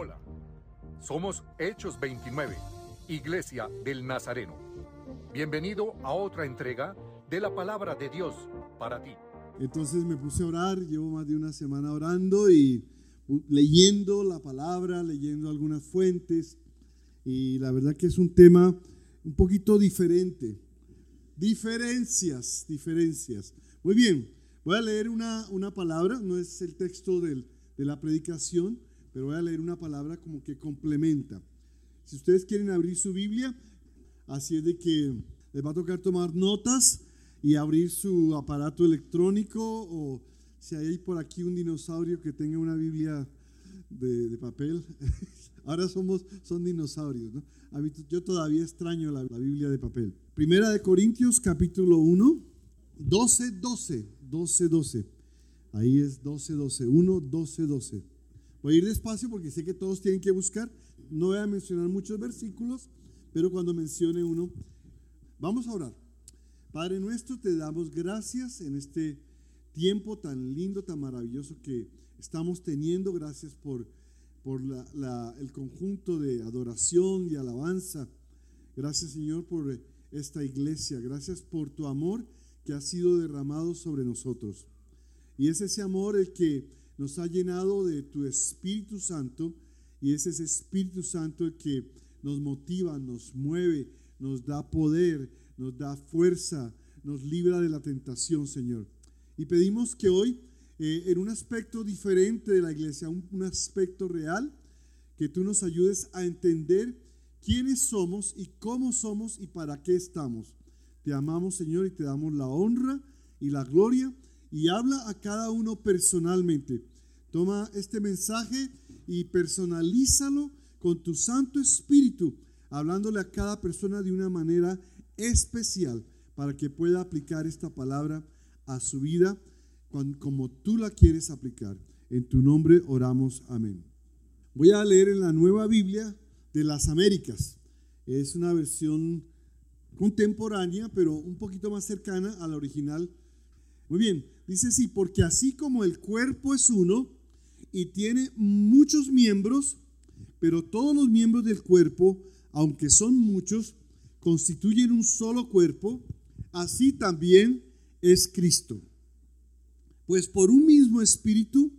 Hola, somos Hechos 29, Iglesia del Nazareno. Bienvenido a otra entrega de la palabra de Dios para ti. Entonces me puse a orar, llevo más de una semana orando y leyendo la palabra, leyendo algunas fuentes y la verdad que es un tema un poquito diferente. Diferencias, diferencias. Muy bien, voy a leer una, una palabra, no es el texto del, de la predicación, pero voy a leer una palabra como que complementa. Si ustedes quieren abrir su Biblia, así es de que les va a tocar tomar notas y abrir su aparato electrónico o si hay por aquí un dinosaurio que tenga una Biblia de, de papel. Ahora somos, son dinosaurios, ¿no? A mí, yo todavía extraño la, la, Biblia de papel. Primera de Corintios, capítulo 1, 12, 12, 12, 12. Ahí es 12, 12, 1, 12, 12. Voy ir despacio porque sé que todos tienen que buscar. No voy a mencionar muchos versículos, pero cuando mencione uno, vamos a orar. Padre nuestro, te damos gracias en este tiempo tan lindo, tan maravilloso que estamos teniendo. Gracias por, por el conjunto de adoración y alabanza. Gracias Señor por esta iglesia. Gracias por tu amor que ha sido derramado sobre nosotros. Y es ese amor el que nos ha llenado de tu Espíritu Santo y es ese Espíritu Santo el que nos motiva, nos mueve, nos da poder, nos da fuerza, nos libra de la tentación, Señor. Y pedimos que hoy, eh, en un aspecto diferente de la iglesia, un, un aspecto real, que tú nos ayudes a entender quiénes somos y cómo somos y para qué estamos. Te amamos, Señor, y te damos la honra y la gloria y habla a cada uno personalmente. Toma este mensaje y personalízalo con tu Santo Espíritu, hablándole a cada persona de una manera especial para que pueda aplicar esta palabra a su vida como tú la quieres aplicar. En tu nombre oramos. Amén. Voy a leer en la nueva Biblia de las Américas. Es una versión contemporánea, pero un poquito más cercana a la original. Muy bien, dice sí, porque así como el cuerpo es uno y tiene muchos miembros, pero todos los miembros del cuerpo, aunque son muchos, constituyen un solo cuerpo, así también es Cristo. Pues por un mismo espíritu,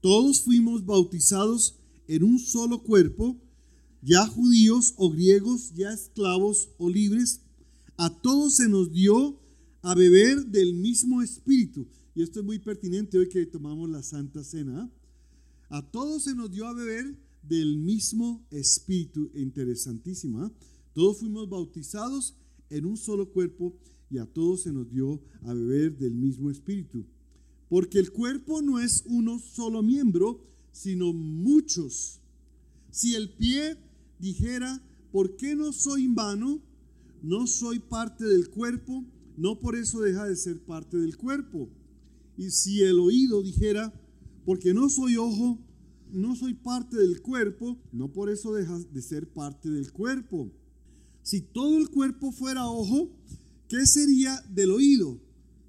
todos fuimos bautizados en un solo cuerpo, ya judíos o griegos, ya esclavos o libres, a todos se nos dio a beber del mismo espíritu. Y esto es muy pertinente hoy que tomamos la Santa Cena. A todos se nos dio a beber del mismo espíritu. Interesantísima. Todos fuimos bautizados en un solo cuerpo y a todos se nos dio a beber del mismo espíritu. Porque el cuerpo no es uno solo miembro, sino muchos. Si el pie dijera, ¿por qué no soy vano? No soy parte del cuerpo, no por eso deja de ser parte del cuerpo. Y si el oído dijera, porque no soy ojo, no soy parte del cuerpo, no por eso deja de ser parte del cuerpo. Si todo el cuerpo fuera ojo, ¿qué sería del oído?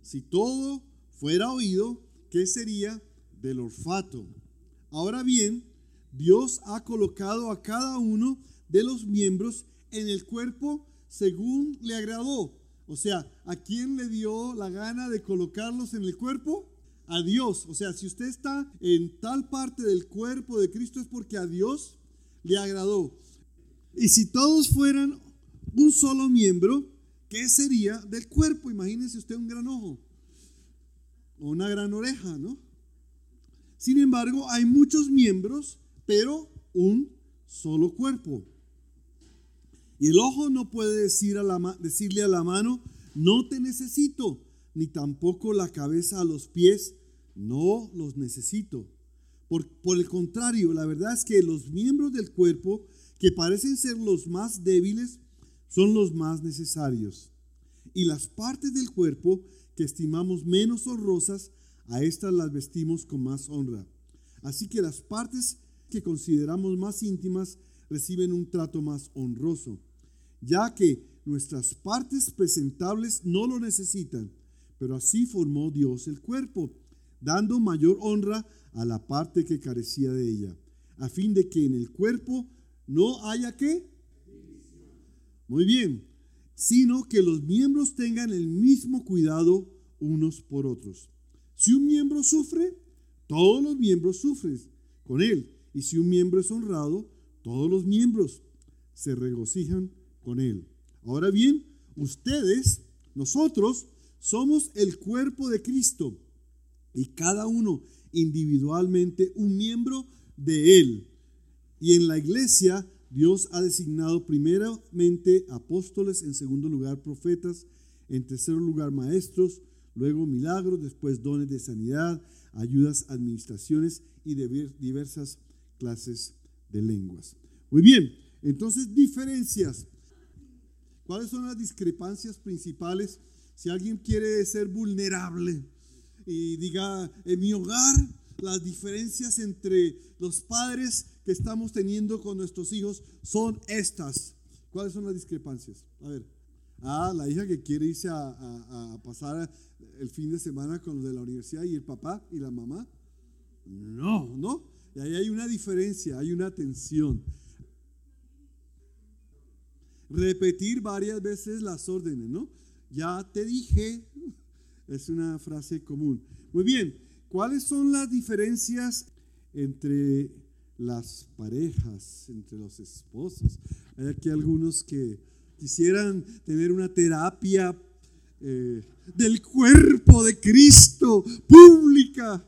Si todo fuera oído, ¿qué sería del olfato? Ahora bien, Dios ha colocado a cada uno de los miembros en el cuerpo según le agradó. O sea, ¿a quién le dio la gana de colocarlos en el cuerpo? A Dios. O sea, si usted está en tal parte del cuerpo de Cristo es porque a Dios le agradó. Y si todos fueran un solo miembro, ¿qué sería del cuerpo? Imagínese usted un gran ojo o una gran oreja, ¿no? Sin embargo, hay muchos miembros, pero un solo cuerpo. Y el ojo no puede decirle a la mano, no te necesito, ni tampoco la cabeza a los pies, no los necesito. Por, por el contrario, la verdad es que los miembros del cuerpo, que parecen ser los más débiles, son los más necesarios. Y las partes del cuerpo que estimamos menos honrosas, a estas las vestimos con más honra. Así que las partes que consideramos más íntimas reciben un trato más honroso ya que nuestras partes presentables no lo necesitan, pero así formó Dios el cuerpo, dando mayor honra a la parte que carecía de ella. a fin de que en el cuerpo no haya qué. Muy bien, sino que los miembros tengan el mismo cuidado unos por otros. Si un miembro sufre, todos los miembros sufren con él. Y si un miembro es honrado, todos los miembros se regocijan él. Ahora bien, ustedes, nosotros, somos el cuerpo de Cristo y cada uno individualmente un miembro de él. Y en la iglesia Dios ha designado primeramente apóstoles, en segundo lugar profetas, en tercer lugar maestros, luego milagros, después dones de sanidad, ayudas, administraciones y diversas clases de lenguas. Muy bien, entonces diferencias. ¿Cuáles son las discrepancias principales? Si alguien quiere ser vulnerable y diga, en mi hogar, las diferencias entre los padres que estamos teniendo con nuestros hijos son estas. ¿Cuáles son las discrepancias? A ver. Ah, la hija que quiere irse a, a pasar el fin de semana con los de la universidad y el papá y la mamá. No, no. Y ahí hay una diferencia, hay una tensión. Repetir varias veces las órdenes, ¿no? Ya te dije, es una frase común. Muy bien, ¿cuáles son las diferencias entre las parejas, entre los esposos? Hay aquí algunos que quisieran tener una terapia eh, del cuerpo de Cristo pública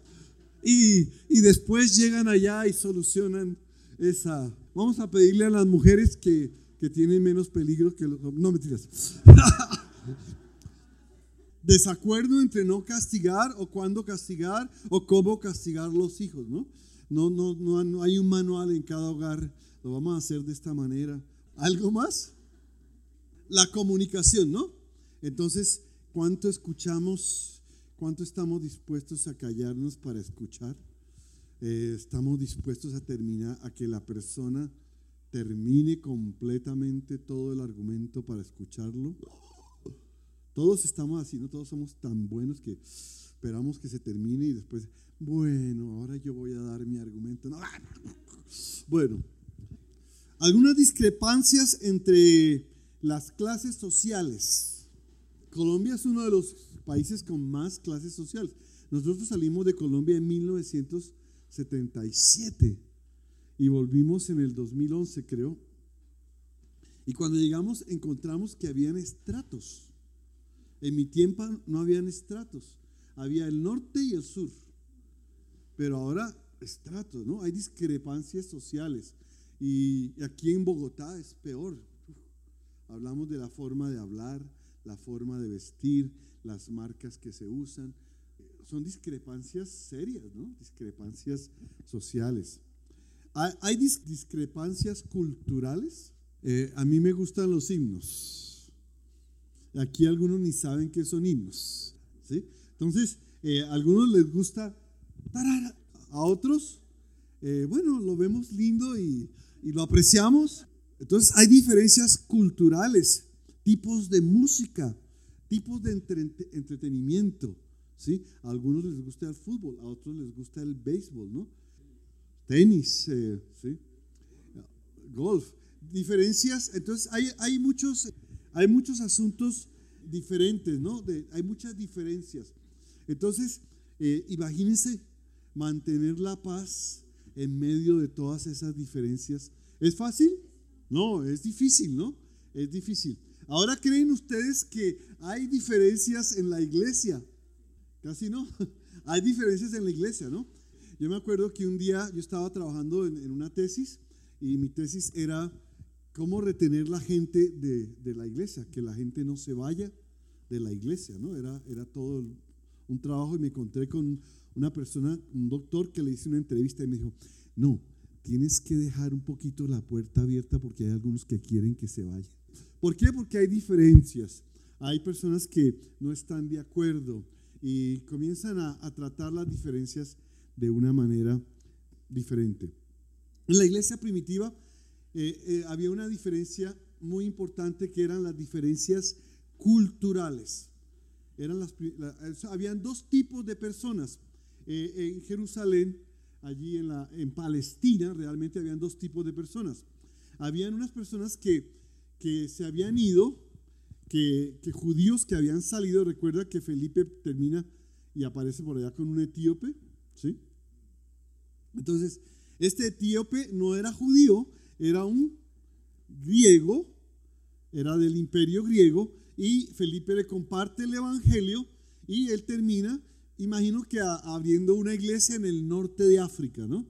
y, y después llegan allá y solucionan esa. Vamos a pedirle a las mujeres que, que tienen menos peligro que los... No, mentiras. Desacuerdo entre no castigar o cuándo castigar o cómo castigar los hijos, ¿no? No, no, no, hay un manual en cada hogar. Lo vamos a hacer de esta manera. ¿Algo más? La comunicación, ¿no? Entonces, ¿cuánto escuchamos? ¿Cuánto estamos dispuestos a callarnos para escuchar? Eh, estamos dispuestos a terminar, a que la persona termine completamente todo el argumento para escucharlo. Todos estamos así, no todos somos tan buenos que esperamos que se termine y después, bueno, ahora yo voy a dar mi argumento. Bueno, algunas discrepancias entre las clases sociales. Colombia es uno de los países con más clases sociales. Nosotros salimos de Colombia en 1977 y volvimos en el 2011, creo. Y cuando llegamos encontramos que habían estratos. En mi tiempo no habían estratos. Había el norte y el sur. Pero ahora estratos, ¿no? Hay discrepancias sociales. Y aquí en Bogotá es peor. Hablamos de la forma de hablar, la forma de vestir, las marcas que se usan. Son discrepancias serias, ¿no? Discrepancias sociales. Hay, discrepancias culturales. Eh, a mí me gustan los himnos. Aquí algunos ni saben qué son himnos. ¿sí? Entonces, eh, a algunos les gusta, a otros, eh, bueno, lo vemos lindo y, lo apreciamos, entonces hay diferencias culturales, tipos de música, tipos de entretenimiento. ¿sí? A algunos les gusta el fútbol, a otros les gusta el béisbol, ¿no? Tenis, eh, ¿sí? golf. Diferencias, entonces hay, hay, muchos, hay muchos asuntos diferentes, ¿no? hay muchas diferencias. Entonces, eh, imagínense mantener la paz en medio de todas esas diferencias. ¿Es fácil? No, es difícil, ¿no? Es difícil. Ahora creen ustedes que hay diferencias en la iglesia. Casi no. Hay diferencias en la iglesia, ¿no? Yo me acuerdo que un día yo estaba trabajando en, una tesis y mi tesis era cómo retener la gente de, la iglesia, que la gente no se vaya de la iglesia, ¿no? Era, era todo un trabajo y me encontré con una persona, un doctor que le hice una entrevista y me dijo, no, tienes que dejar un poquito la puerta abierta porque hay algunos que quieren que se vayan. ¿Por qué? Porque hay diferencias. Hay personas que no están de acuerdo y comienzan a, tratar las diferencias de una manera diferente. En la iglesia primitiva eh, eh, había una diferencia muy importante que eran las diferencias culturales. Eran las, habían dos tipos de personas. Eh, en Jerusalén allí en, la, en Palestina, realmente habían dos tipos de personas. Habían unas personas que, que se habían ido, que, que judíos que habían salido, recuerda que Felipe termina y aparece por allá con un etíope, ¿sí? Entonces, este etíope no era judío, era un griego, era del imperio griego, y Felipe le comparte el evangelio y él termina, imagino que abriendo una iglesia en el norte de África, ¿no?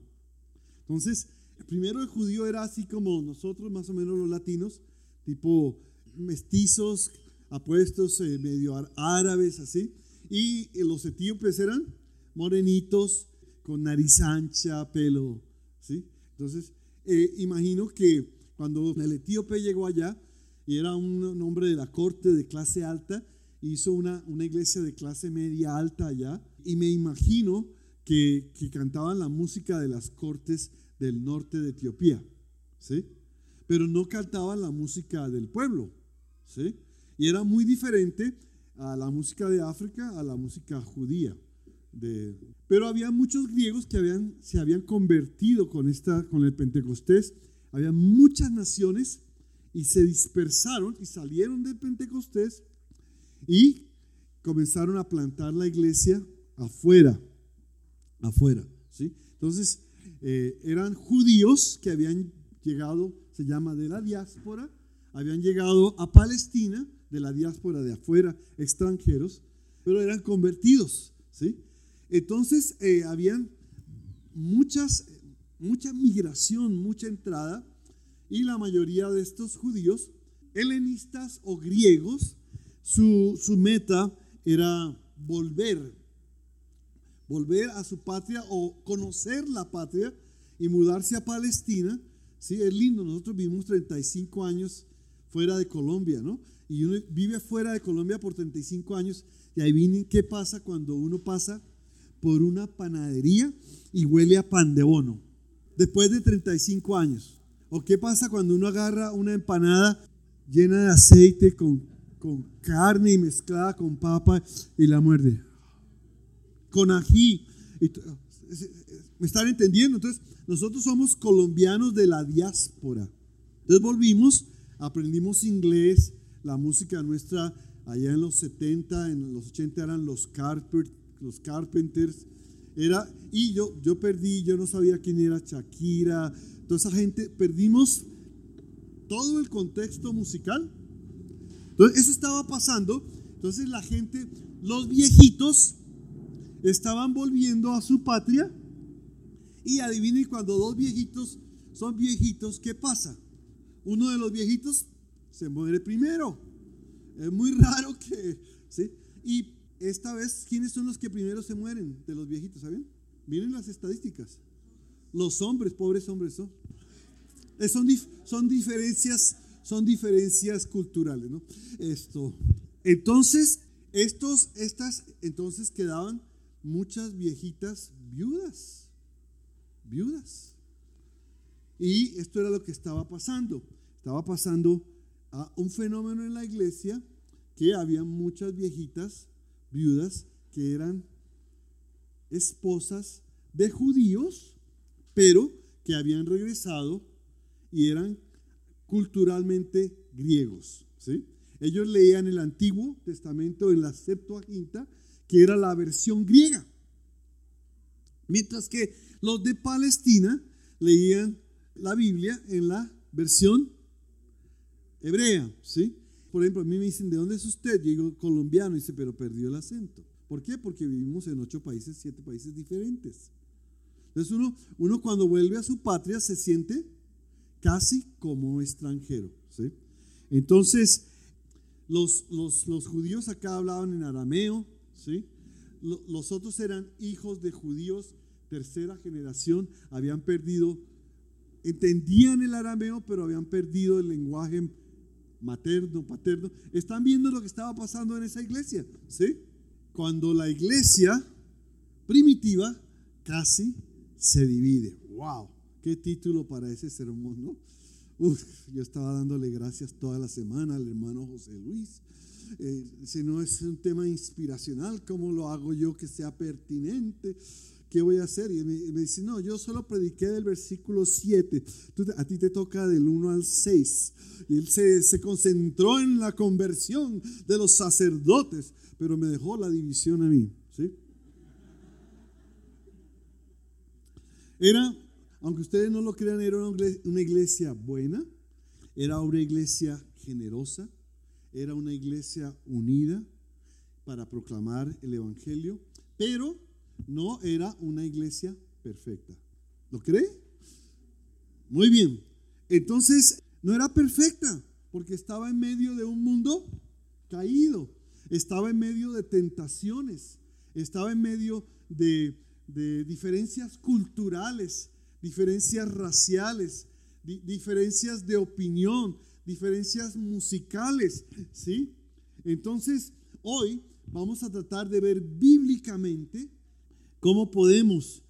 Entonces, primero el judío era así como nosotros, más o menos los latinos, tipo mestizos, apuestos, eh, medio árabes, así, y los etíopes eran morenitos, con nariz ancha, pelo, ¿sí? Entonces, eh, imagino que cuando el etíope llegó allá, y era un hombre de la corte de clase alta, hizo una, una iglesia de clase media alta allá, y me imagino que, que cantaban la música de las cortes del norte de Etiopía, ¿sí? Pero no cantaban la música del pueblo, ¿sí? Y era muy diferente a la música de África, a la música judía. De, pero había muchos griegos que habían, se habían convertido con, esta, con el Pentecostés. Había muchas naciones y se dispersaron y salieron del Pentecostés y comenzaron a plantar la iglesia afuera, afuera. Entonces, eh, eran judíos que habían llegado, se llama de la diáspora, habían llegado a Palestina, de la diáspora de afuera, extranjeros, pero eran convertidos. ¿sí? Entonces, eh, habían muchas, mucha migración, mucha entrada, y la mayoría de estos judíos, helenistas o griegos, su, meta era volver, volver a su patria o conocer la patria y mudarse a Palestina. Sí, es lindo, nosotros vivimos 35 años fuera de Colombia, ¿no? Y uno vive fuera de Colombia por 35 años y ahí viene qué pasa cuando uno pasa por una panadería y huele a pan de bono, después de 35 años. ¿O qué pasa cuando uno agarra una empanada llena de aceite con, con carne y mezclada con papa y la muerde? Con ají. ¿Me están entendiendo? Entonces, nosotros somos colombianos de la diáspora. Entonces volvimos, aprendimos inglés, la música nuestra allá en los 70, en los 80 eran los carpet, los Carpenters, era, y yo, yo perdí, yo no sabía quién era Shakira, toda esa gente, perdimos todo el contexto musical. Entonces, eso estaba pasando, entonces la gente, los viejitos, estaban volviendo a su patria, y adivinen cuando dos viejitos son viejitos, ¿qué pasa? Uno de los viejitos se muere primero. Es muy raro que, ¿sí? Y esta vez, ¿quiénes son los que primero se mueren de los viejitos? ¿Saben? Miren las estadísticas. Los hombres, pobres hombres son. Eh, son, son diferencias, son diferencias culturales, ¿no? Esto. Entonces, estos, estas, entonces quedaban muchas viejitas viudas. Viudas. Y esto era lo que estaba pasando. Estaba pasando a un fenómeno en la iglesia que había muchas viejitas viudas que eran esposas de judíos, pero que habían regresado y eran culturalmente griegos. ¿sí? Ellos leían el Antiguo Testamento en la Septuaginta, que era la versión griega, mientras que los de Palestina leían la Biblia en la versión hebrea. ¿sí? Por ejemplo, a mí me dicen, ¿de dónde es usted? Yo digo, colombiano. Dice, pero perdió el acento. ¿Por qué? Porque vivimos en ocho países, siete países diferentes. Entonces uno, uno cuando vuelve a su patria se siente casi como extranjero. ¿sí? Entonces, los, los, los, judíos acá hablaban en arameo, ¿sí? los otros eran hijos de judíos, tercera generación, habían perdido, entendían el arameo, pero habían perdido el lenguaje materno, paterno, están viendo lo que estaba pasando en esa iglesia, ¿sí? Cuando la iglesia primitiva casi se divide. ¡Wow! Qué título para ese sermón, ¿no? Uf, yo estaba dándole gracias toda la semana al hermano José Luis. Eh, si no es un tema inspiracional, ¿cómo lo hago yo que sea pertinente? ¿Qué voy a hacer? Y me, dice, no, yo solo prediqué del versículo 7, a ti te toca del 1 al 6. Y él se, se concentró en la conversión de los sacerdotes, pero me dejó la división a mí. ¿sí? Era, aunque ustedes no lo crean, era una iglesia buena, era una iglesia generosa, era una iglesia unida para proclamar el Evangelio, pero no era una iglesia perfecta. ¿Lo cree? Muy bien. Entonces, no era perfecta, porque estaba en medio de un mundo caído, estaba en medio de tentaciones, estaba en medio de, diferencias culturales, diferencias raciales, diferencias de opinión, diferencias musicales, ¿sí? Entonces, hoy vamos a tratar de ver bíblicamente cómo podemos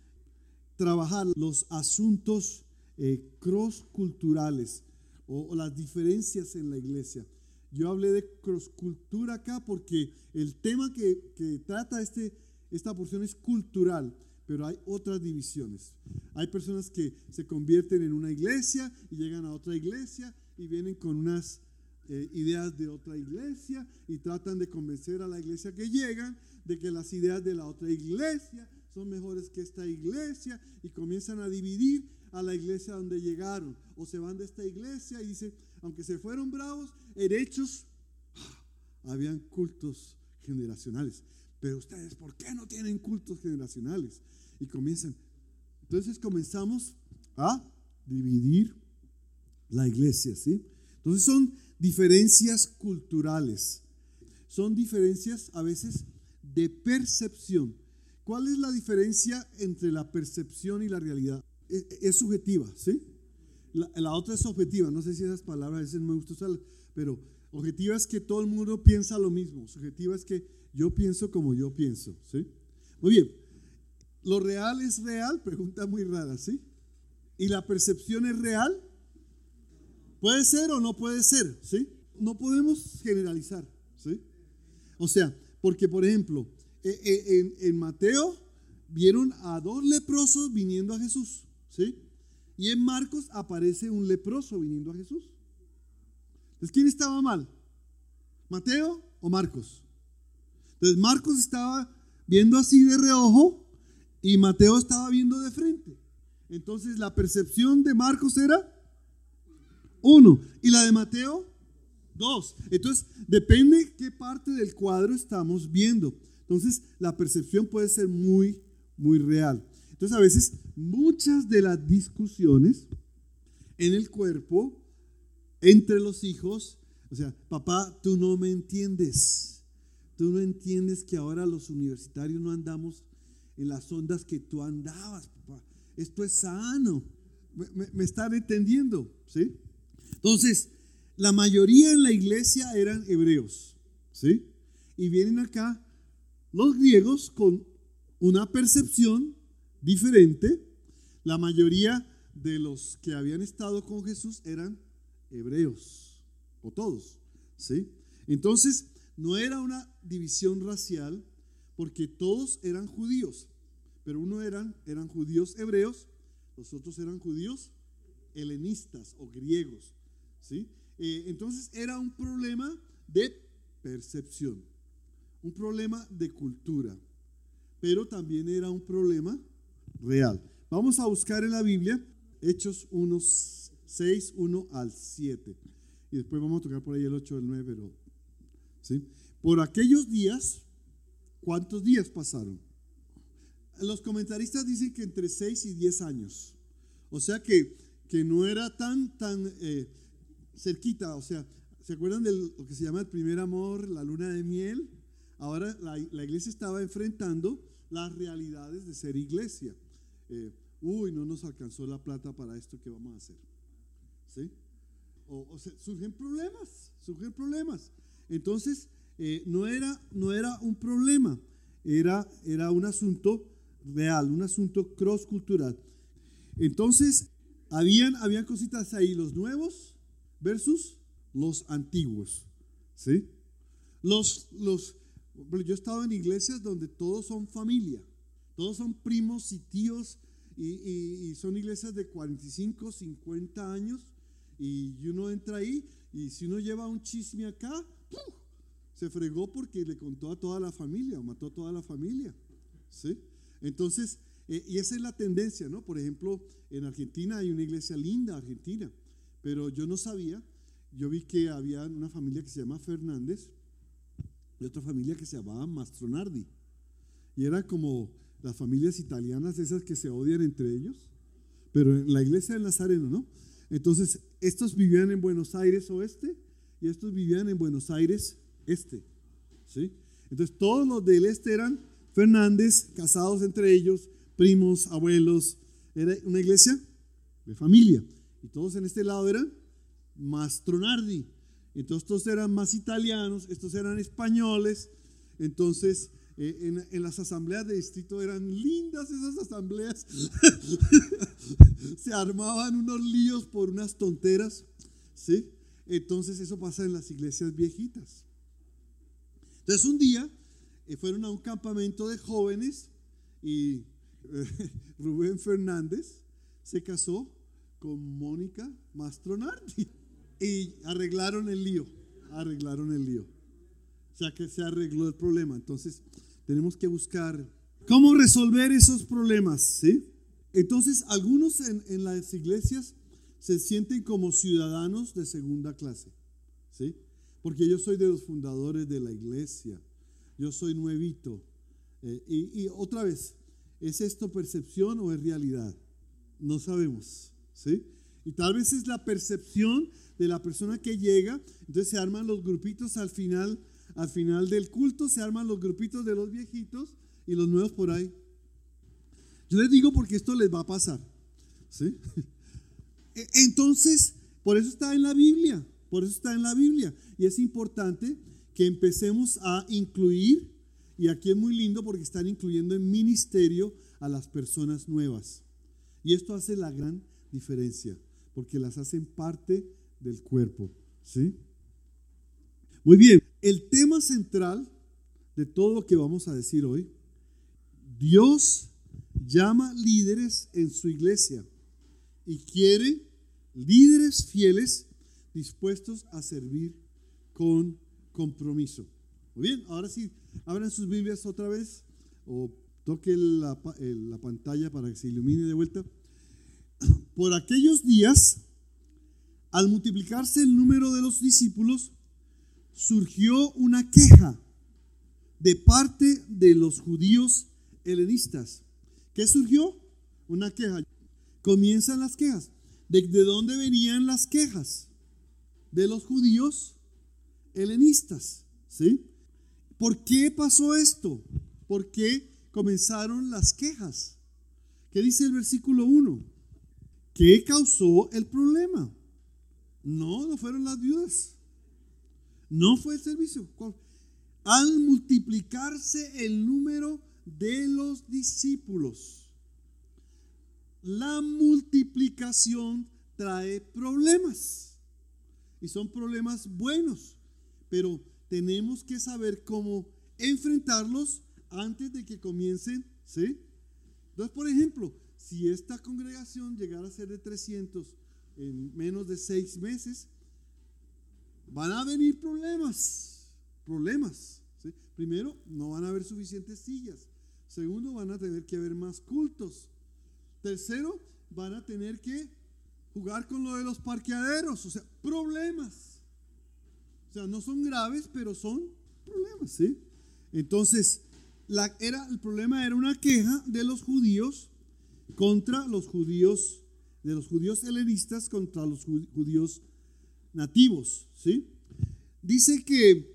trabajar los asuntos eh, cross-culturales o, las diferencias en la iglesia. Yo hablé de cross-cultura acá porque el tema que, trata este, esta porción es cultural, pero hay otras divisiones. Hay personas que se convierten en una iglesia y llegan a otra iglesia y vienen con unas eh, ideas de otra iglesia y tratan de convencer a la iglesia que llegan de que las ideas de la otra iglesia son mejores que esta iglesia y comienzan a dividir a la iglesia donde llegaron o se van de esta iglesia y dicen, aunque se fueron bravos, derechos, habían cultos generacionales. Pero ustedes, ¿por qué no tienen cultos generacionales? Y comienzan. Entonces comenzamos a dividir la iglesia, ¿sí? Entonces son diferencias culturales, son diferencias a veces de percepción. ¿Cuál es la diferencia entre la percepción y la realidad? E, e, es, subjetiva, ¿sí? La, otra es objetiva, no sé si esas palabras a veces me gusta usarlas, pero objetiva es que todo el mundo piensa lo mismo, subjetiva es que yo pienso como yo pienso, ¿sí? Muy bien, ¿lo real es real? Pregunta muy rara, ¿sí? ¿Y la percepción es real? Puede ser o no puede ser, ¿sí? No podemos generalizar, ¿sí? O sea, porque por ejemplo, e, e, en, Mateo vieron a dos leprosos viniendo a Jesús, ¿sí? Y en Marcos aparece un leproso viniendo a Jesús. Entonces, ¿quién estaba mal? ¿Mateo o Marcos? Entonces, Marcos estaba viendo así de reojo y Mateo estaba viendo de frente. Entonces, la percepción de Marcos era uno. Y la de Mateo, dos. Entonces, depende qué parte del cuadro estamos viendo. Entonces, la percepción puede ser muy, muy real. Entonces, a veces, muchas de las discusiones en el cuerpo, entre los hijos, o sea, papá, tú no me entiendes. Tú no entiendes que ahora los universitarios no andamos en las ondas que tú andabas, papá. Esto es sano. Me, me están entendiendo, ¿sí? Entonces, la mayoría en la iglesia eran hebreos, ¿sí? Y vienen acá los griegos con una percepción diferente. La mayoría de los que habían estado con Jesús eran hebreos, o todos, ¿sí? Entonces, no era una división racial porque todos eran judíos, pero uno eran, eran judíos hebreos, los otros eran judíos helenistas o griegos. ¿sí? Eh, entonces era un problema de percepción, un problema de cultura, pero también era un problema real. Vamos a buscar en la Biblia Hechos 1, 6, 1 al 7. Y después vamos a tocar por ahí el 8 el 9, pero... ¿sí? Por aquellos días, ¿cuántos días pasaron? Los comentaristas dicen que entre 6 y 10 años. O sea que, que no era tan, tan eh, cerquita, o sea, ¿se acuerdan de lo que se llama el primer amor, la luna de miel? Ahora la, iglesia estaba enfrentando las realidades de ser iglesia. Eh, uy, no nos alcanzó la plata para esto que vamos a hacer. ¿Sí? O, sea, surgen problemas, surgen problemas. Entonces, eh, no, era, no era un problema, era, era un asunto real, un asunto cross cultural. Entonces, habían, habían cositas ahí, los nuevos versus los antiguos. ¿Sí? Los, los, yo he estado en iglesias donde todos son familia, Todos son primos y tíos y, son iglesias de 45, 50 años y uno entra ahí y si uno lleva un chisme acá, se fregó porque le contó a toda la familia, o mató a toda la familia. ¿sí? Entonces, eh, y esa es la tendencia, ¿no? Por ejemplo, en Argentina hay una iglesia linda, Argentina, pero yo no sabía, yo vi que había una familia que se llama Fernández y otra familia que se llamaba Mastronardi. Y era como las familias italianas, esas que se odian entre ellos, pero en la iglesia del Nazareno, ¿no? Entonces, estos vivían en Buenos Aires oeste y estos vivían en Buenos Aires este, ¿sí? Entonces, todos los del este eran Fernández, casados entre ellos, primos, abuelos, era una iglesia de familia. Y todos en este lado eran Mastronardi. Entonces, estos eran más italianos, estos eran españoles. Entonces, eh, en, las asambleas de distrito eran lindas esas asambleas. Se armaban unos líos por unas tonteras. ¿sí? Entonces eso pasa en las iglesias viejitas. Entonces un día eh, fueron a un campamento de jóvenes y eh, Rubén Fernández se casó con Mónica Mastronardi y arreglaron el lío, arreglaron el lío. O sea que se arregló el problema. Entonces, tenemos que buscar cómo resolver esos problemas, ¿sí? Entonces, algunos en, las iglesias se sienten como ciudadanos de segunda clase, ¿sí? Porque yo soy de los fundadores de la iglesia, yo soy nuevito. Eh, y, otra vez, ¿es esto percepción o es realidad? No sabemos, ¿sí? Y tal vez es la percepción de la persona que llega, entonces se arman los grupitos al final al final del culto se arman los grupitos de los viejitos y los nuevos por ahí. Yo les digo porque esto les va a pasar. ¿sí? E, entonces, por eso está en la Biblia, por eso está en la Biblia. Y es importante que empecemos a incluir, y aquí es muy lindo porque están incluyendo en ministerio a las personas nuevas. Y esto hace la gran diferencia, porque las hacen parte del cuerpo. ¿sí? Muy bien, el tema central de todo lo que vamos a decir hoy, Dios llama líderes en su iglesia y quiere líderes fieles dispuestos a servir con compromiso. Muy bien, ahora sí, abran sus Biblias otra vez o toque la, la pantalla para que se ilumine de vuelta. Por aquellos días, al multiplicarse el número de los discípulos, surgió una queja de parte de los judíos helenistas. ¿Qué surgió? Una queja. Comienzan las quejas. ¿De, dónde venían las quejas? De los judíos helenistas. ¿Sí? ¿Por qué pasó esto? ¿Por qué comenzaron las quejas? ¿Qué dice el versículo 1? ¿Qué causó el problema? No, no fueron las viudas. No fue el servicio. Al multiplicarse el número de los discípulos, la multiplicación trae problemas. Y son problemas buenos, pero tenemos que saber cómo enfrentarlos antes de que comiencen, ¿sí? Entonces, por ejemplo, si esta congregación llegara a ser de 300 en menos de seis meses, van a venir problemas, problemas. Primero, no van a haber suficientes sillas. Segundo, van a tener que haber más cultos. Tercero, van a tener que jugar con lo de los parqueaderos. O sea, problemas. O sea, no son graves, pero son problemas. Entonces, era, el problema era una queja de los judíos contra los judíos, de los judíos helenistas contra los judíos nativos, ¿sí? Dice que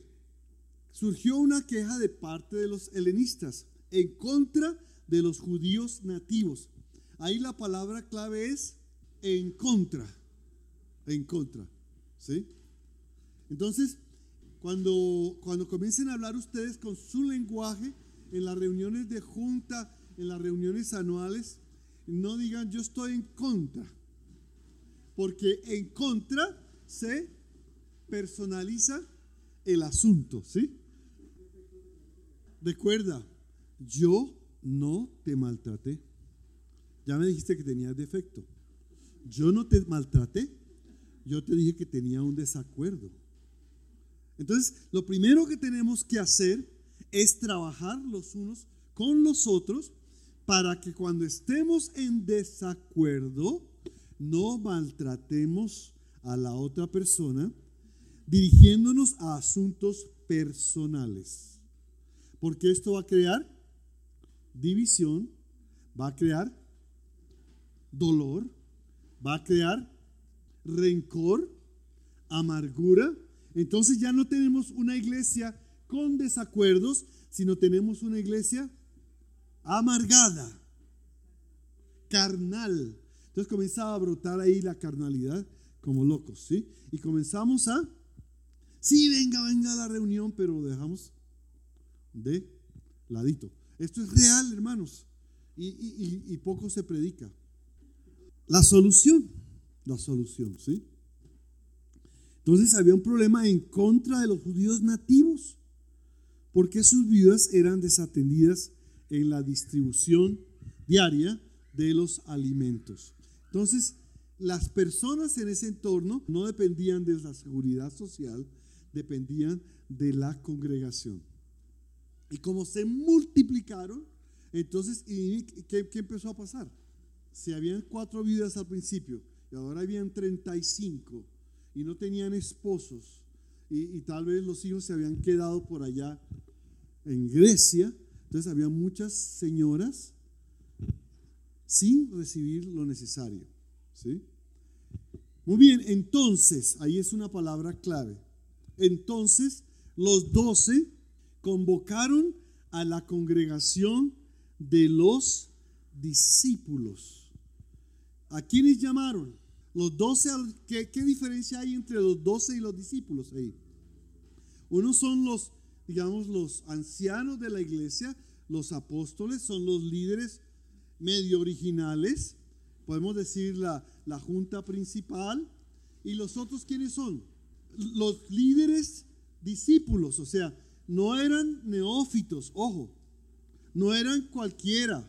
surgió una queja de parte de los helenistas en contra de los judíos nativos. Ahí la palabra clave es en contra, en contra, ¿sí? Entonces, cuando, cuando comiencen a hablar ustedes con su lenguaje en las reuniones de junta, en las reuniones anuales, no digan yo estoy en contra, porque en contra se personaliza el asunto, ¿sí? Recuerda, yo no te maltraté. Ya me dijiste que tenías defecto. Yo no te maltraté. Yo te dije que tenía un desacuerdo. Entonces, lo primero que tenemos que hacer es trabajar los unos con los otros para que cuando estemos en desacuerdo no maltratemos a la otra persona dirigiéndonos a asuntos personales. Porque esto va a crear división, va a crear dolor, va a crear rencor, amargura. Entonces ya no tenemos una iglesia con desacuerdos, sino tenemos una iglesia amargada, carnal. Entonces comenzaba a brotar ahí la carnalidad como locos, ¿sí? Y comenzamos a, sí, venga, venga a la reunión, pero dejamos de ladito. Esto es real, hermanos, y, poco se predica. La solución, la solución, ¿sí? Entonces había un problema en contra de los judíos nativos, porque sus viudas eran desatendidas en la distribución diaria de los alimentos. Entonces, las personas en ese entorno no dependían de la seguridad social, dependían de la congregación. Y como se multiplicaron, entonces, ¿qué, empezó a pasar? Si habían cuatro vidas al principio y ahora habían 35 y no tenían esposos y, y tal vez los hijos se habían quedado por allá en Grecia, entonces había muchas señoras sin recibir lo necesario. ¿sí? Muy bien, entonces, ahí es una palabra clave. Entonces, los doce convocaron a la congregación de los discípulos. ¿A quiénes llamaron? Los doce, ¿qué, ¿qué, diferencia hay entre los doce y los discípulos ahí? Unos son los, digamos, los ancianos de la iglesia, los apóstoles, son los líderes medio originales, podemos decir la, la junta principal, y los otros, ¿quiénes son? Los líderes discípulos, o sea, no eran neófitos, ojo, no eran cualquiera.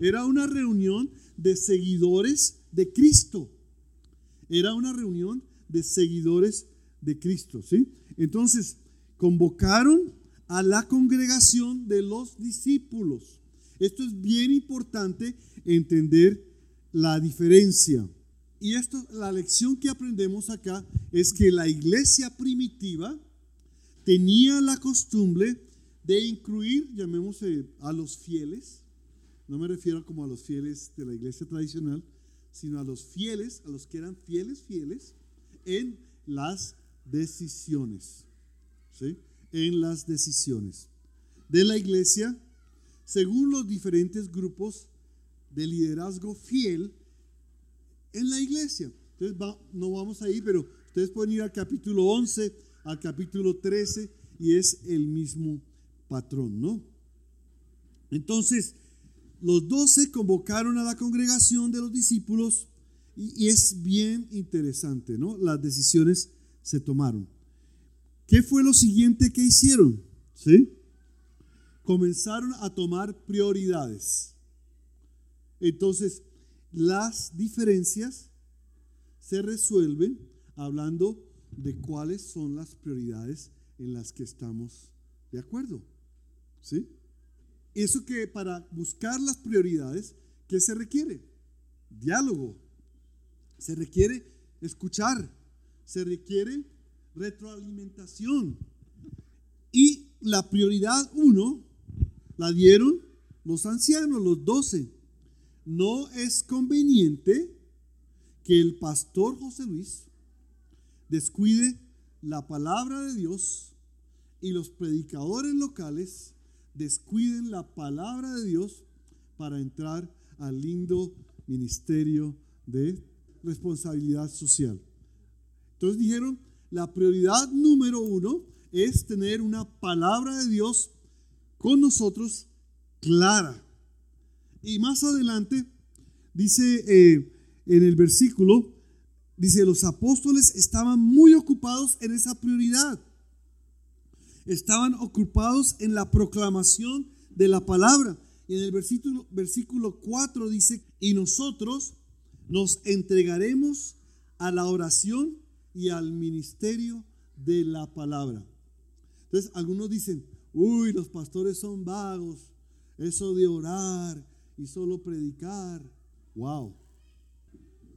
Era una reunión de seguidores de Cristo. Era una reunión de seguidores de Cristo, ¿sí? Entonces, convocaron a la congregación de los discípulos. Esto es bien importante entender la diferencia. Y esto, la lección que aprendemos acá es que la iglesia primitiva tenía la costumbre de incluir, llamémosle, a los fieles, no me refiero como a los fieles de la iglesia tradicional, sino a los fieles, a los que eran fieles, fieles, en las decisiones. En las decisiones de la iglesia, según los diferentes grupos de liderazgo fiel en la iglesia. Entonces, no vamos a ir, pero ustedes pueden ir al capítulo 11 al capítulo 13 y es el mismo patrón, ¿no? Entonces, los doce convocaron a la congregación de los discípulos y, y, es bien interesante, ¿no? Las decisiones se tomaron. ¿Qué fue lo siguiente que hicieron? ¿Sí? Comenzaron a tomar prioridades. Entonces, las diferencias se resuelven hablando de cuáles son las prioridades en las que estamos de acuerdo. ¿Sí? Eso que para buscar las prioridades, ¿qué se requiere? Diálogo. Se requiere escuchar. Se requiere retroalimentación. Y la prioridad uno la dieron los ancianos, los doce. No es conveniente que el pastor José Luis descuide la palabra de Dios y los predicadores locales descuiden la palabra de Dios para entrar al lindo ministerio de responsabilidad social. Entonces dijeron, la prioridad número uno es tener una palabra de Dios con nosotros clara. Y más adelante dice eh, en el versículo Dice, los apóstoles estaban muy ocupados en esa prioridad. Estaban ocupados en la proclamación de la palabra. Y en el versículo, versículo 4 dice, y nosotros nos entregaremos a la oración y al ministerio de la palabra. Entonces, algunos dicen, uy, los pastores son vagos, eso de orar y solo predicar. Wow.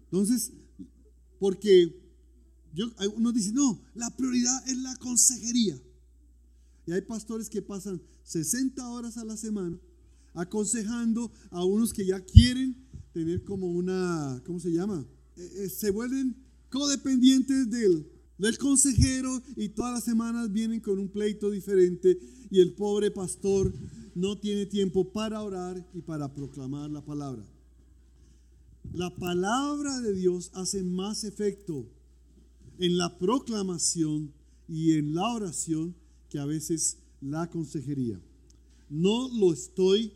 Entonces, porque yo, uno dice, no, la prioridad es la consejería. Y hay pastores que pasan 60 horas a la semana aconsejando a unos que ya quieren tener como una, ¿cómo se llama? Eh, eh, se vuelven codependientes del, del consejero y todas las semanas vienen con un pleito diferente y el pobre pastor no tiene tiempo para orar y para proclamar la palabra. La palabra de Dios hace más efecto en la proclamación y en la oración que a veces la consejería. No lo estoy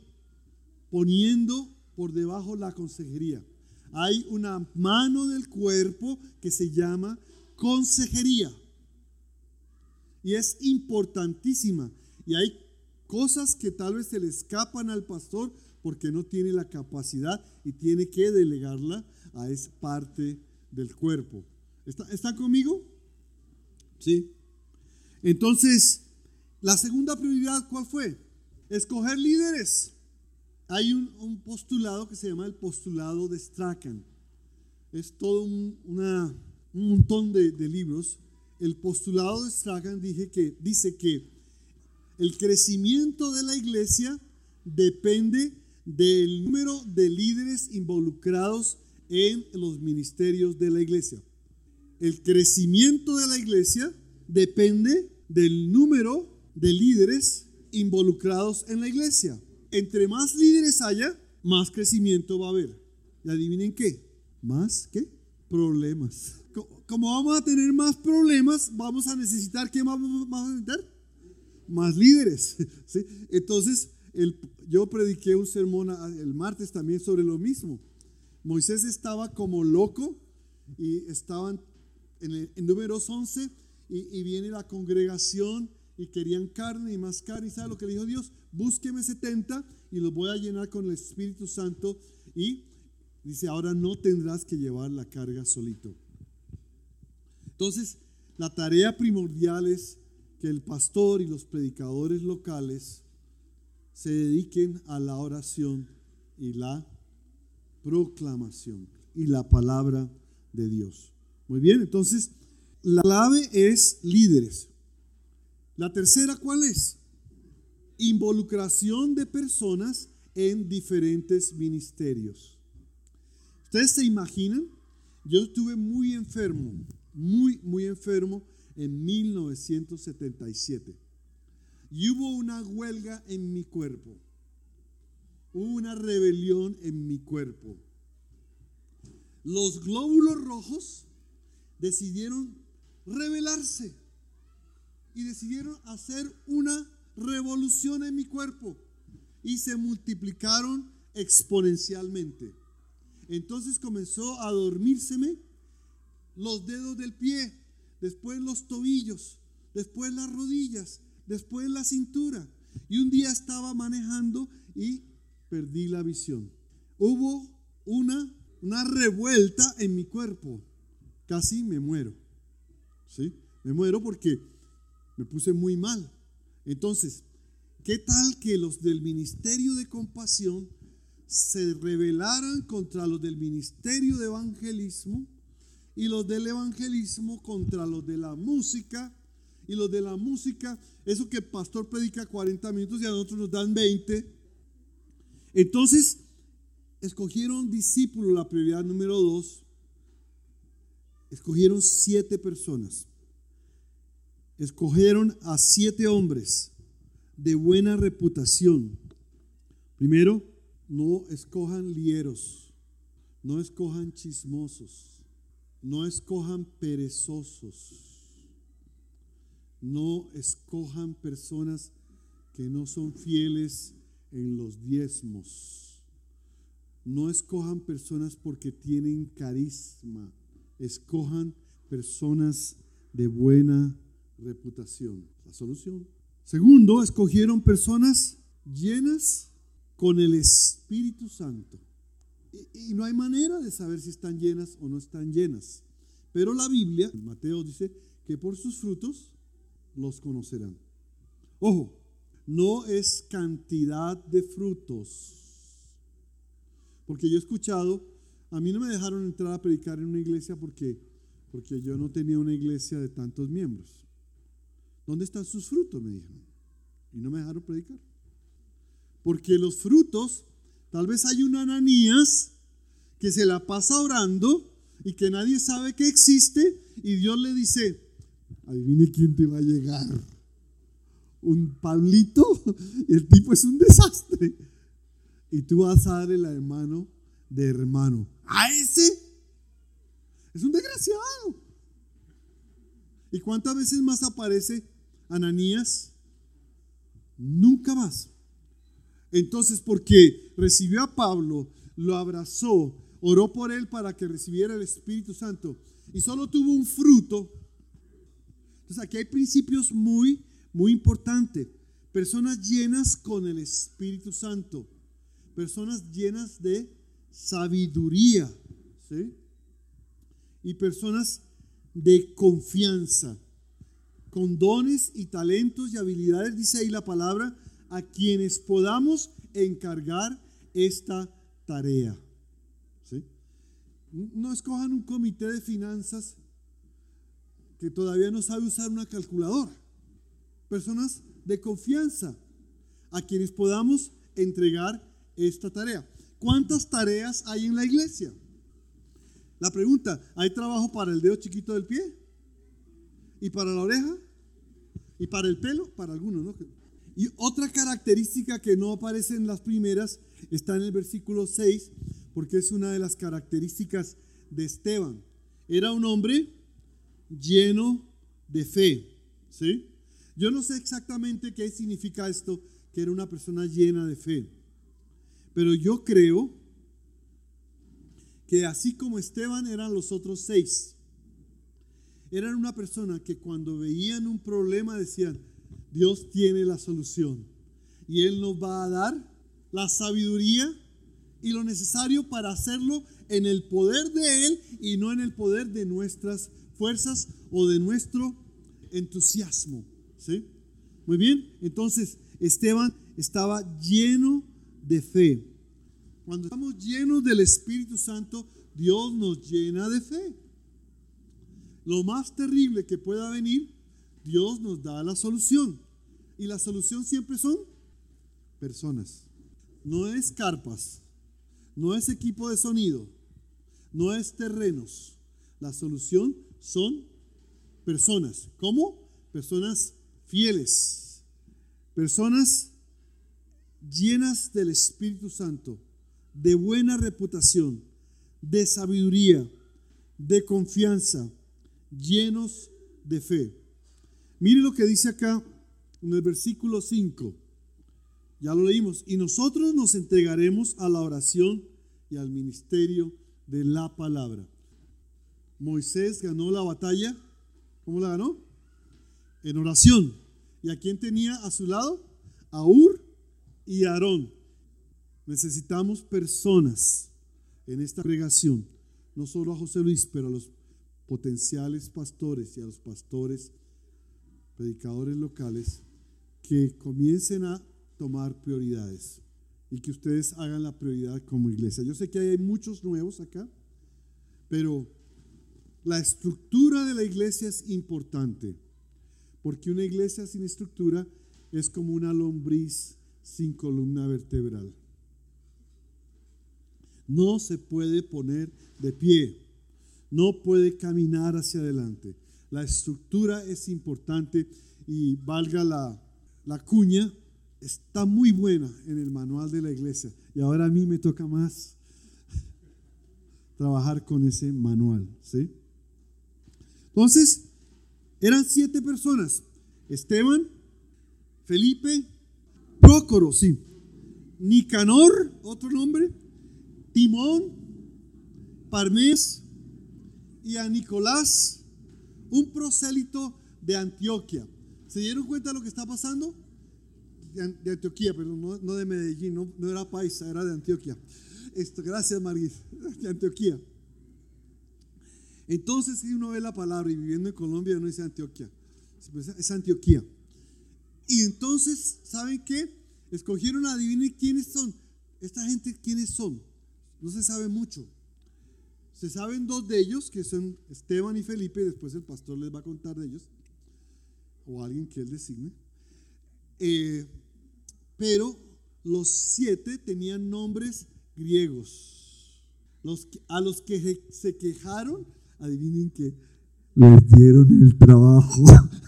poniendo por debajo la consejería. Hay una mano del cuerpo que se llama consejería. Y es importantísima. Y hay cosas que tal vez se le escapan al pastor porque no tiene la capacidad y tiene que delegarla a esa parte del cuerpo. ¿Está, ¿Está conmigo? Sí. Entonces, la segunda prioridad, ¿cuál fue? Escoger líderes. Hay un, postulado que se llama el postulado de Strachan. Es todo un, montón de, libros. El postulado de Strachan dije que, dice que el crecimiento de la iglesia depende del número de líderes involucrados en los ministerios de la iglesia. El crecimiento de la iglesia depende del número de líderes involucrados en la iglesia entre más líderes haya, más crecimiento va a haber. ¿Y adivinen qué? ¿Más qué? Problemas. Como vamos a tener más problemas, vamos a necesitar, ¿qué más vamos a necesitar? Más líderes. Entonces, el, yo prediqué un sermón el martes también sobre lo mismo. Moisés estaba como loco y estaban en, el, números 11 y, y viene la congregación y querían carne y más carne. ¿Y sabe lo que le dijo Dios? Búsqueme 70 y los voy a llenar con el Espíritu Santo. Y dice, ahora no tendrás que llevar la carga solito. Entonces, la tarea primordial es que el pastor y los predicadores locales se dediquen a la oración y la proclamación y la palabra de Dios. Muy bien, entonces la clave es líderes. La tercera, ¿cuál es? Involucración de personas en diferentes ministerios. ¿Ustedes se imaginan? Yo estuve muy enfermo, muy, muy enfermo en 1977. Y hubo una huelga en mi cuerpo. Hubo una rebelión en mi cuerpo. Los glóbulos rojos decidieron rebelarse y decidieron hacer una revolución en mi cuerpo y se multiplicaron exponencialmente. Entonces comenzó a dormírseme los dedos del pie, después los tobillos, después las rodillas, después la cintura. Y un día estaba manejando y perdí la visión. Hubo una, una revuelta en mi cuerpo. Casi me muero. ¿Sí? Me muero porque me puse muy mal. Entonces, ¿qué tal que los del ministerio de compasión se rebelaran contra los del ministerio de evangelismo y los del evangelismo contra los de la música y los de la música, eso que el pastor predica 40 minutos y a nosotros nos dan 20. Entonces, escogieron discípulos, la prioridad número dos, escogieron siete personas escogieron a siete hombres de buena reputación. Primero, no escojan lieros, no escojan chismosos, no escojan perezosos, no escojan personas que no son fieles en los diezmos. No escojan personas porque tienen carisma. Escojan personas de buena reputación. La solución. Segundo, escogieron personas llenas con el Espíritu Santo. Y, no hay manera de saber si están llenas o no están llenas. Pero la Biblia, Mateo dice que por sus frutos los conocerán. Ojo, no es cantidad de frutos. Porque yo he escuchado, a mí no me dejaron entrar a predicar en una iglesia porque, porque yo no tenía una iglesia de tantos miembros. ¿Dónde están sus frutos? Me dijeron. Y no me dejaron predicar. Porque los frutos, tal vez hay un Ananías que se la pasa orando y que nadie sabe que existe y Dios le dice, adivine quién te va a llegar. Un Pablito, y el tipo es un desastre. Y tú vas a darle la mano de hermano. A ese es un desgraciado. ¿Y cuántas veces más aparece Ananías? Nunca más. Entonces, porque recibió a Pablo, lo abrazó, oró por él para que recibiera el Espíritu Santo y solo tuvo un fruto. Entonces, aquí hay principios muy, muy importantes. Personas llenas con el Espíritu Santo. Personas llenas de sabiduría. Y personas de confianza. Con dones y talentos y habilidades, dice ahí la palabra, a quienes podamos encargar esta tarea. ¿sí? No escojan un comité de finanzas que todavía no sabe usar una calculadora. Personas de confianza a quienes podamos entregar esta tarea. ¿Cuántas tareas hay en la iglesia? La pregunta, ¿hay trabajo para el dedo chiquito del pie? ¿Y para la oreja? ¿Y para el pelo? Para algunos, ¿no? Y otra característica que no aparece en las primeras está en el versículo 6, porque es una de las características de Esteban. Era un hombre lleno de fe. ¿sí? Yo no sé exactamente qué significa esto, que era una persona llena de fe. Pero yo creo que así como Esteban eran los otros seis, eran una persona que cuando veían un problema decían, Dios tiene la solución. Y Él nos va a dar la sabiduría y lo necesario para hacerlo en el poder de Él y no en el poder de nuestras fuerzas o de nuestro entusiasmo. ¿sí? Muy bien, entonces Esteban estaba lleno de fe. Cuando estamos llenos del Espíritu Santo, Dios nos llena de fe. Lo más terrible que pueda venir, Dios nos da la solución. Y la solución siempre son personas. No es carpas, no es equipo de sonido, no es terrenos. La solución son personas. ¿Cómo? Personas fieles, personas llenas del Espíritu Santo, de buena reputación, de sabiduría, de confianza, llenos de fe. Mire lo que dice acá en el versículo 5. Ya lo leímos. Y nosotros nos entregaremos a la oración y al ministerio de la palabra. Moisés ganó la batalla. ¿Cómo la ganó? En oración. ¿Y a quién tenía a su lado? A Ur y a Aarón. Necesitamos personas en esta congregación. No solo a José Luis, pero a los potenciales pastores y a los pastores, predicadores locales, que comiencen a tomar prioridades y que ustedes hagan la prioridad como iglesia. Yo sé que hay muchos nuevos acá, pero la estructura de la iglesia es importante, porque una iglesia sin estructura es como una lombriz sin columna vertebral. No se puede poner de pie, no puede caminar hacia adelante. La estructura es importante y valga la, cuña, está muy buena en el manual de la iglesia. Y ahora a mí me toca más trabajar con ese manual. ¿sí? Entonces, eran siete personas. Esteban, Felipe, Prócoro, sí. Nicanor, otro nombre. Timón, Parmés y a Nicolás, un prosélito de Antioquia. ¿Se dieron cuenta de lo que está pasando? de, Antioquía, perdón, no, de Medellín, no, era paisa, era de Antioquía. Esto, gracias Margit, de Antioquía. Entonces, si uno ve la palabra y viviendo en Colombia, uno dice Antioquia, es Antioquía. Y entonces, ¿saben qué? Escogieron, adivinen quiénes son. Esta gente, ¿quiénes son? No se sabe mucho. Se saben dos de ellos, que son Esteban y Felipe, después el pastor les va a contar de ellos, o alguien que él designe. Eh, pero los siete tenían nombres griegos. A los que se quejaron, adivinen que les dieron el trabajo.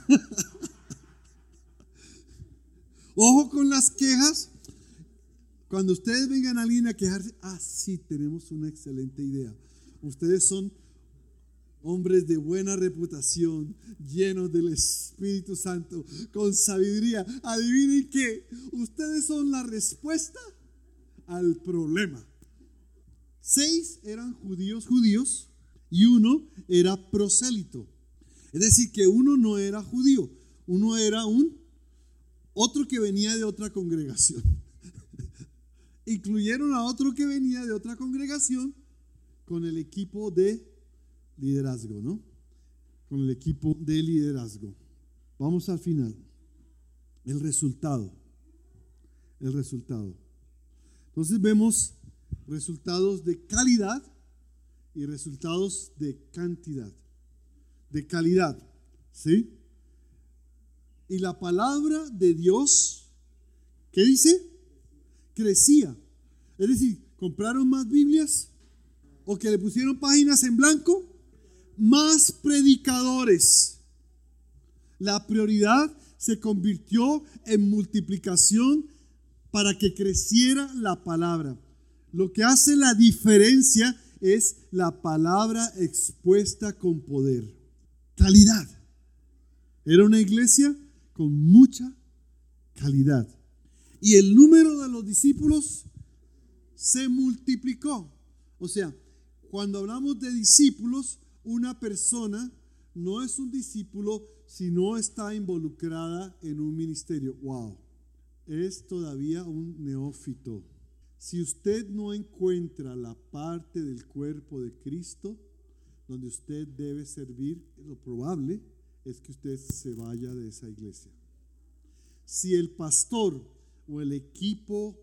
Ojo con las quejas. Cuando ustedes vengan a alguien a quejarse, ah, sí, tenemos una excelente idea. Ustedes son hombres de buena reputación, llenos del Espíritu Santo, con sabiduría. Adivinen que ustedes son la respuesta al problema. Seis eran judíos judíos y uno era prosélito. Es decir, que uno no era judío, uno era un otro que venía de otra congregación. Incluyeron a otro que venía de otra congregación con el equipo de liderazgo, ¿no? Con el equipo de liderazgo. Vamos al final. El resultado. El resultado. Entonces vemos resultados de calidad y resultados de cantidad. De calidad, ¿sí? Y la palabra de Dios, ¿qué dice? Crecía. Es decir, compraron más Biblias o que le pusieron páginas en blanco más predicadores. La prioridad se convirtió en multiplicación para que creciera la palabra. Lo que hace la diferencia es la palabra expuesta con poder. Calidad. Era una iglesia con mucha calidad. Y el número de los discípulos se multiplicó. O sea, cuando hablamos de discípulos, una persona no es un discípulo si no está involucrada en un ministerio. Wow, es todavía un neófito. Si usted no encuentra la parte del cuerpo de Cristo donde usted debe servir, lo probable es que usted se vaya de esa iglesia. Si el pastor o el equipo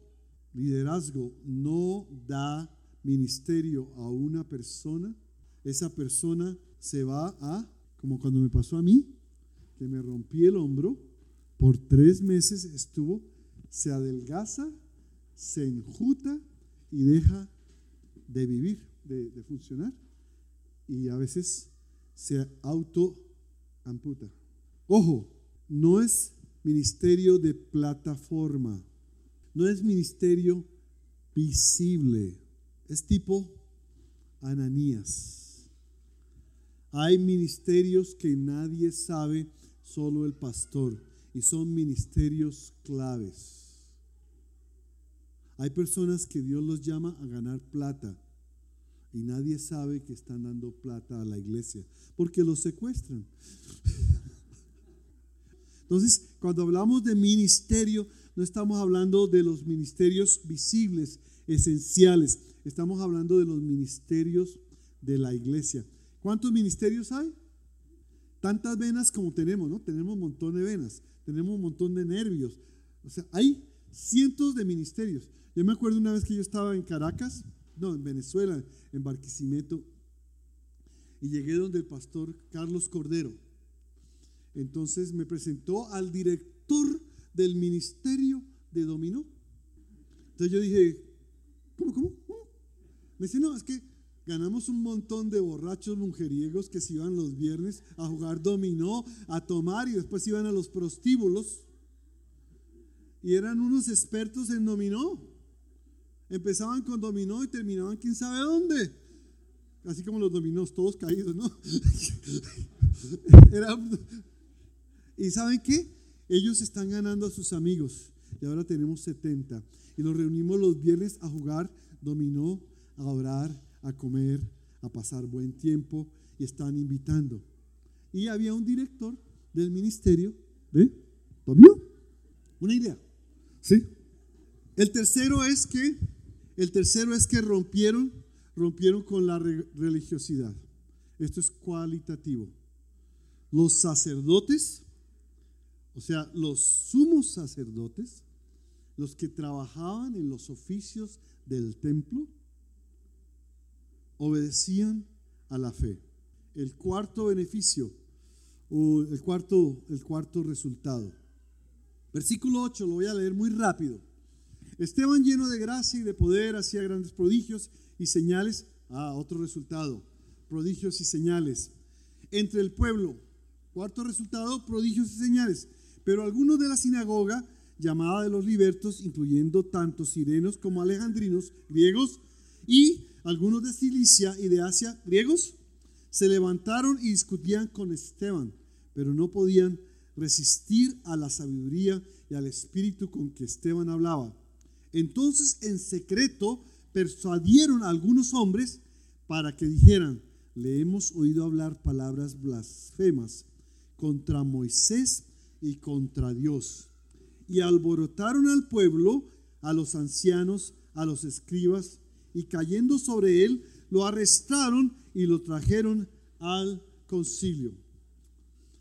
liderazgo no da ministerio a una persona, esa persona se va a, como cuando me pasó a mí, que me rompí el hombro, por tres meses estuvo, se adelgaza, se enjuta y deja de vivir, de, de funcionar. Y a veces se auto amputa. Ojo, no es ministerio de plataforma, no es ministerio visible, es tipo Ananías. Hay ministerios que nadie sabe, solo el pastor, y son ministerios claves. Hay personas que Dios los llama a ganar plata y nadie sabe que están dando plata a la iglesia porque los secuestran. Entonces, cuando hablamos de ministerio, no estamos hablando de los ministerios visibles, esenciales, estamos hablando de los ministerios de la iglesia. ¿Cuántos ministerios hay? Tantas venas como tenemos, ¿no? Tenemos un montón de venas, tenemos un montón de nervios. O sea, hay cientos de ministerios. Yo me acuerdo una vez que yo estaba en Caracas, no, en Venezuela, en Barquisimeto, y llegué donde el pastor Carlos Cordero. Entonces me presentó al director del ministerio de Dominó. Entonces yo dije. Me dice, no, es que Ganamos un montón de borrachos mujeriegos que se iban los viernes a jugar dominó, a tomar y después iban a los prostíbulos. Y eran unos expertos en dominó. Empezaban con dominó y terminaban quién sabe dónde. Así como los dominós, todos caídos, ¿no? ¿Y saben qué? Ellos están ganando a sus amigos. Y ahora tenemos 70. Y nos reunimos los viernes a jugar dominó, a orar a comer, a pasar buen tiempo y están invitando. Y había un director del ministerio de ¿Tobio? Una idea. ¿Sí? El tercero es que, el tercero es que rompieron, rompieron con la religiosidad. Esto es cualitativo. Los sacerdotes, o sea, los sumos sacerdotes, los que trabajaban en los oficios del templo, obedecían a la fe. El cuarto beneficio, o el cuarto, el cuarto resultado. Versículo 8, lo voy a leer muy rápido. Esteban lleno de gracia y de poder hacía grandes prodigios y señales. Ah, otro resultado, prodigios y señales. Entre el pueblo, cuarto resultado, prodigios y señales. Pero algunos de la sinagoga, llamada de los libertos, incluyendo tanto sirenos como alejandrinos, griegos, y algunos de Cilicia y de Asia, griegos, se levantaron y discutían con Esteban, pero no podían resistir a la sabiduría y al espíritu con que Esteban hablaba. Entonces en secreto persuadieron a algunos hombres para que dijeran, le hemos oído hablar palabras blasfemas contra Moisés y contra Dios. Y alborotaron al pueblo, a los ancianos, a los escribas, y cayendo sobre él, lo arrestaron y lo trajeron al concilio.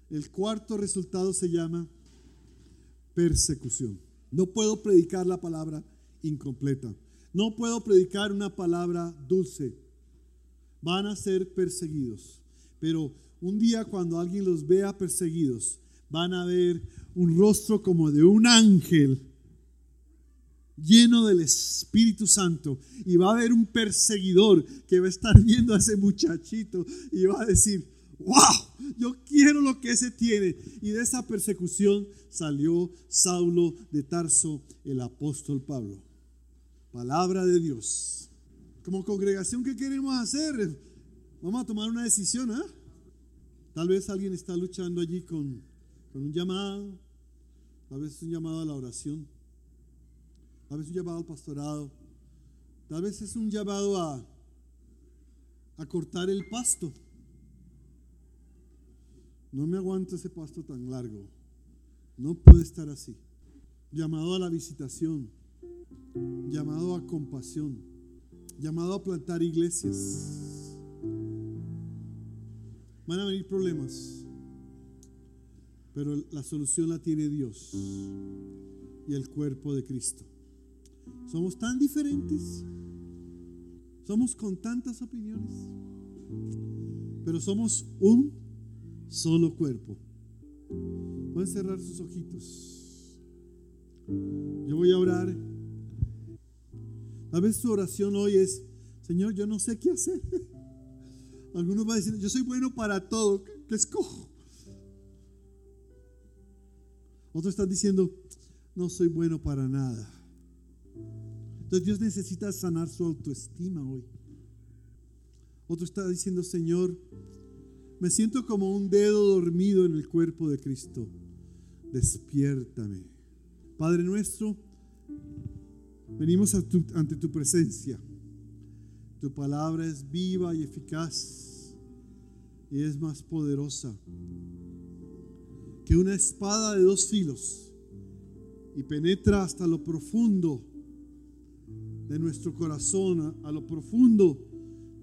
El cuarto resultado se llama persecución. No puedo predicar la palabra incompleta. No puedo predicar una palabra dulce. Van a ser perseguidos. Pero un día cuando alguien los vea perseguidos, van a ver un rostro como de un ángel lleno del Espíritu Santo y va a haber un perseguidor que va a estar viendo a ese muchachito y va a decir, wow, yo quiero lo que ese tiene. Y de esa persecución salió Saulo de Tarso, el apóstol Pablo. Palabra de Dios. Como congregación, ¿qué queremos hacer? Vamos a tomar una decisión. ¿eh? Tal vez alguien está luchando allí con, con un llamado, tal vez un llamado a la oración Tal vez un llamado al pastorado. Tal vez es un llamado a, cortar el pasto. No me aguanto ese pasto tan largo. No puede estar así. Llamado a la visitación. Llamado a compasión. Llamado a plantar iglesias. Van a venir problemas. Pero la solución la tiene Dios y el cuerpo de Cristo. Somos tan diferentes. Somos con tantas opiniones. Pero somos un solo cuerpo. Pueden cerrar sus ojitos. Yo voy a orar. A veces su oración hoy es, Señor, yo no sé qué hacer. Algunos van a decir, yo soy bueno para todo. ¿Qué escojo? Otros están diciendo, no soy bueno para nada. Entonces Dios necesita sanar su autoestima hoy. Otro está diciendo, Señor, me siento como un dedo dormido en el cuerpo de Cristo. Despiértame. Padre nuestro, venimos ante tu presencia. Tu palabra es viva y eficaz y es más poderosa que una espada de dos filos y penetra hasta lo profundo de nuestro corazón, a, lo profundo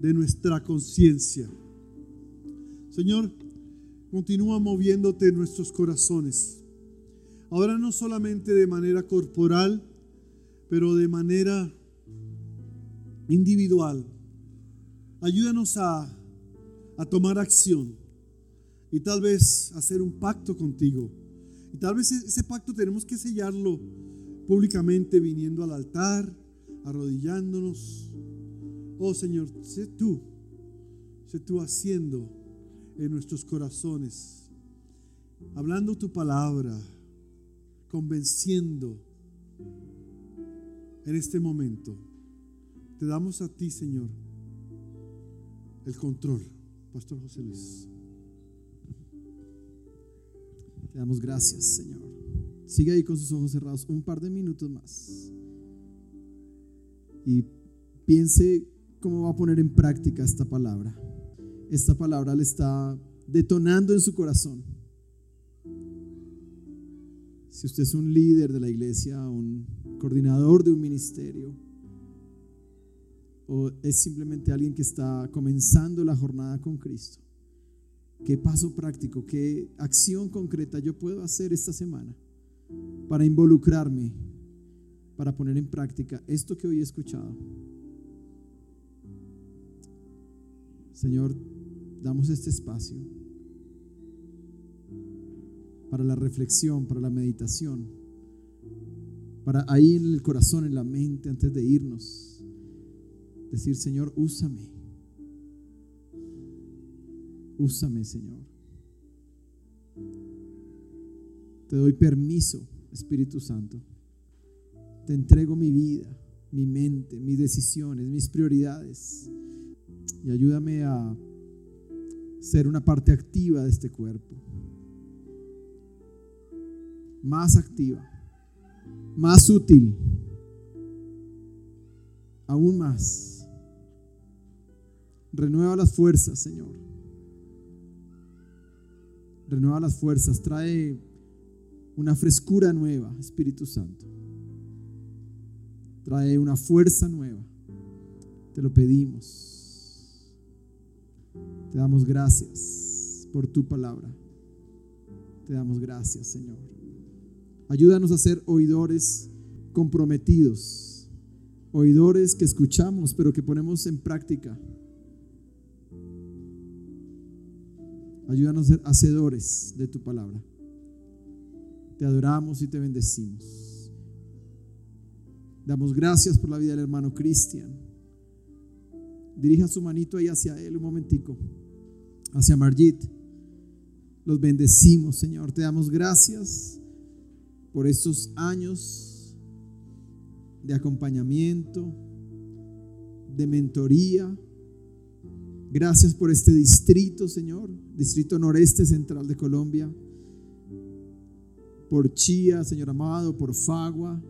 de nuestra conciencia. Señor, continúa moviéndote en nuestros corazones. Ahora no solamente de manera corporal, pero de manera individual. Ayúdanos a, a tomar acción y tal vez hacer un pacto contigo. Y tal vez ese pacto tenemos que sellarlo públicamente viniendo al altar arrodillándonos. Oh Señor, sé tú, sé tú haciendo en nuestros corazones, hablando tu palabra, convenciendo en este momento. Te damos a ti, Señor, el control. Pastor José Luis. Te damos gracias, Señor. Sigue ahí con sus ojos cerrados un par de minutos más y piense cómo va a poner en práctica esta palabra. Esta palabra le está detonando en su corazón. Si usted es un líder de la iglesia, un coordinador de un ministerio, o es simplemente alguien que está comenzando la jornada con Cristo, ¿qué paso práctico, qué acción concreta yo puedo hacer esta semana para involucrarme, para poner en práctica esto que hoy he escuchado? Señor, damos este espacio para la reflexión, para la meditación, para ahí en el corazón, en la mente, antes de irnos, decir, Señor, úsame. Úsame, Señor. Te doy permiso, Espíritu Santo. Te entrego mi vida, mi mente, mis decisiones, mis prioridades. Y ayúdame a ser una parte activa de este cuerpo. Más activa, más útil, aún más. Renueva las fuerzas, Señor. Renueva las fuerzas, trae una frescura nueva, Espíritu Santo. Trae una fuerza nueva. Te lo pedimos. Te damos gracias por tu palabra. Te damos gracias, Señor. Ayúdanos a ser oidores comprometidos, oidores que escuchamos, pero que ponemos en práctica. Ayúdanos a ser hacedores de tu palabra. Te adoramos y te bendecimos. Damos gracias por la vida del hermano Cristian. Dirija su manito ahí hacia él un momentico, hacia Margit. Los bendecimos, Señor. Te damos gracias por estos años de acompañamiento, de mentoría. Gracias por este distrito, Señor, distrito noreste central de Colombia por Chía, Señor amado, por Fagua,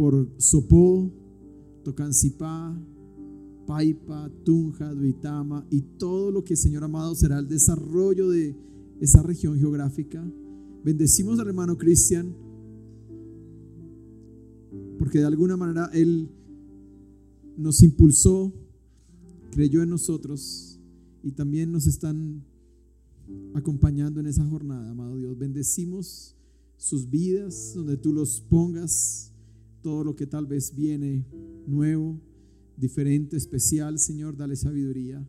por Sopó, Tocancipá, Paipa, Tunja, Duitama y todo lo que, Señor amado, será el desarrollo de esa región geográfica. Bendecimos al hermano Cristian porque de alguna manera Él nos impulsó, creyó en nosotros y también nos están acompañando en esa jornada, amado Dios. Bendecimos sus vidas, donde tú los pongas, todo lo que tal vez viene nuevo, diferente, especial, Señor, dale sabiduría.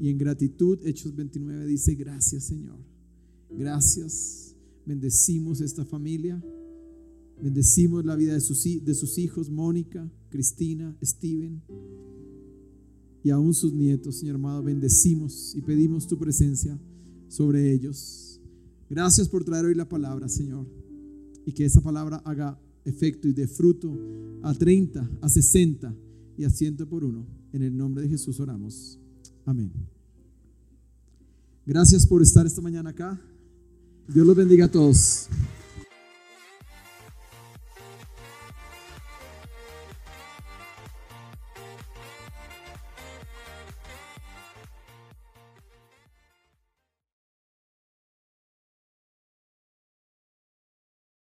Y en gratitud, Hechos 29 dice, gracias, Señor. Gracias. Bendecimos esta familia. Bendecimos la vida de sus, hijos, Mónica, Cristina, Steven y aún sus nietos, Señor amado. Bendecimos y pedimos tu presencia sobre ellos. Gracias por traer hoy la palabra, Señor. Y que esa palabra haga efecto y de fruto a 30, a 60 y a 100 por uno. En el nombre de Jesús oramos. Amén. Gracias por estar esta mañana acá. Dios los bendiga a todos.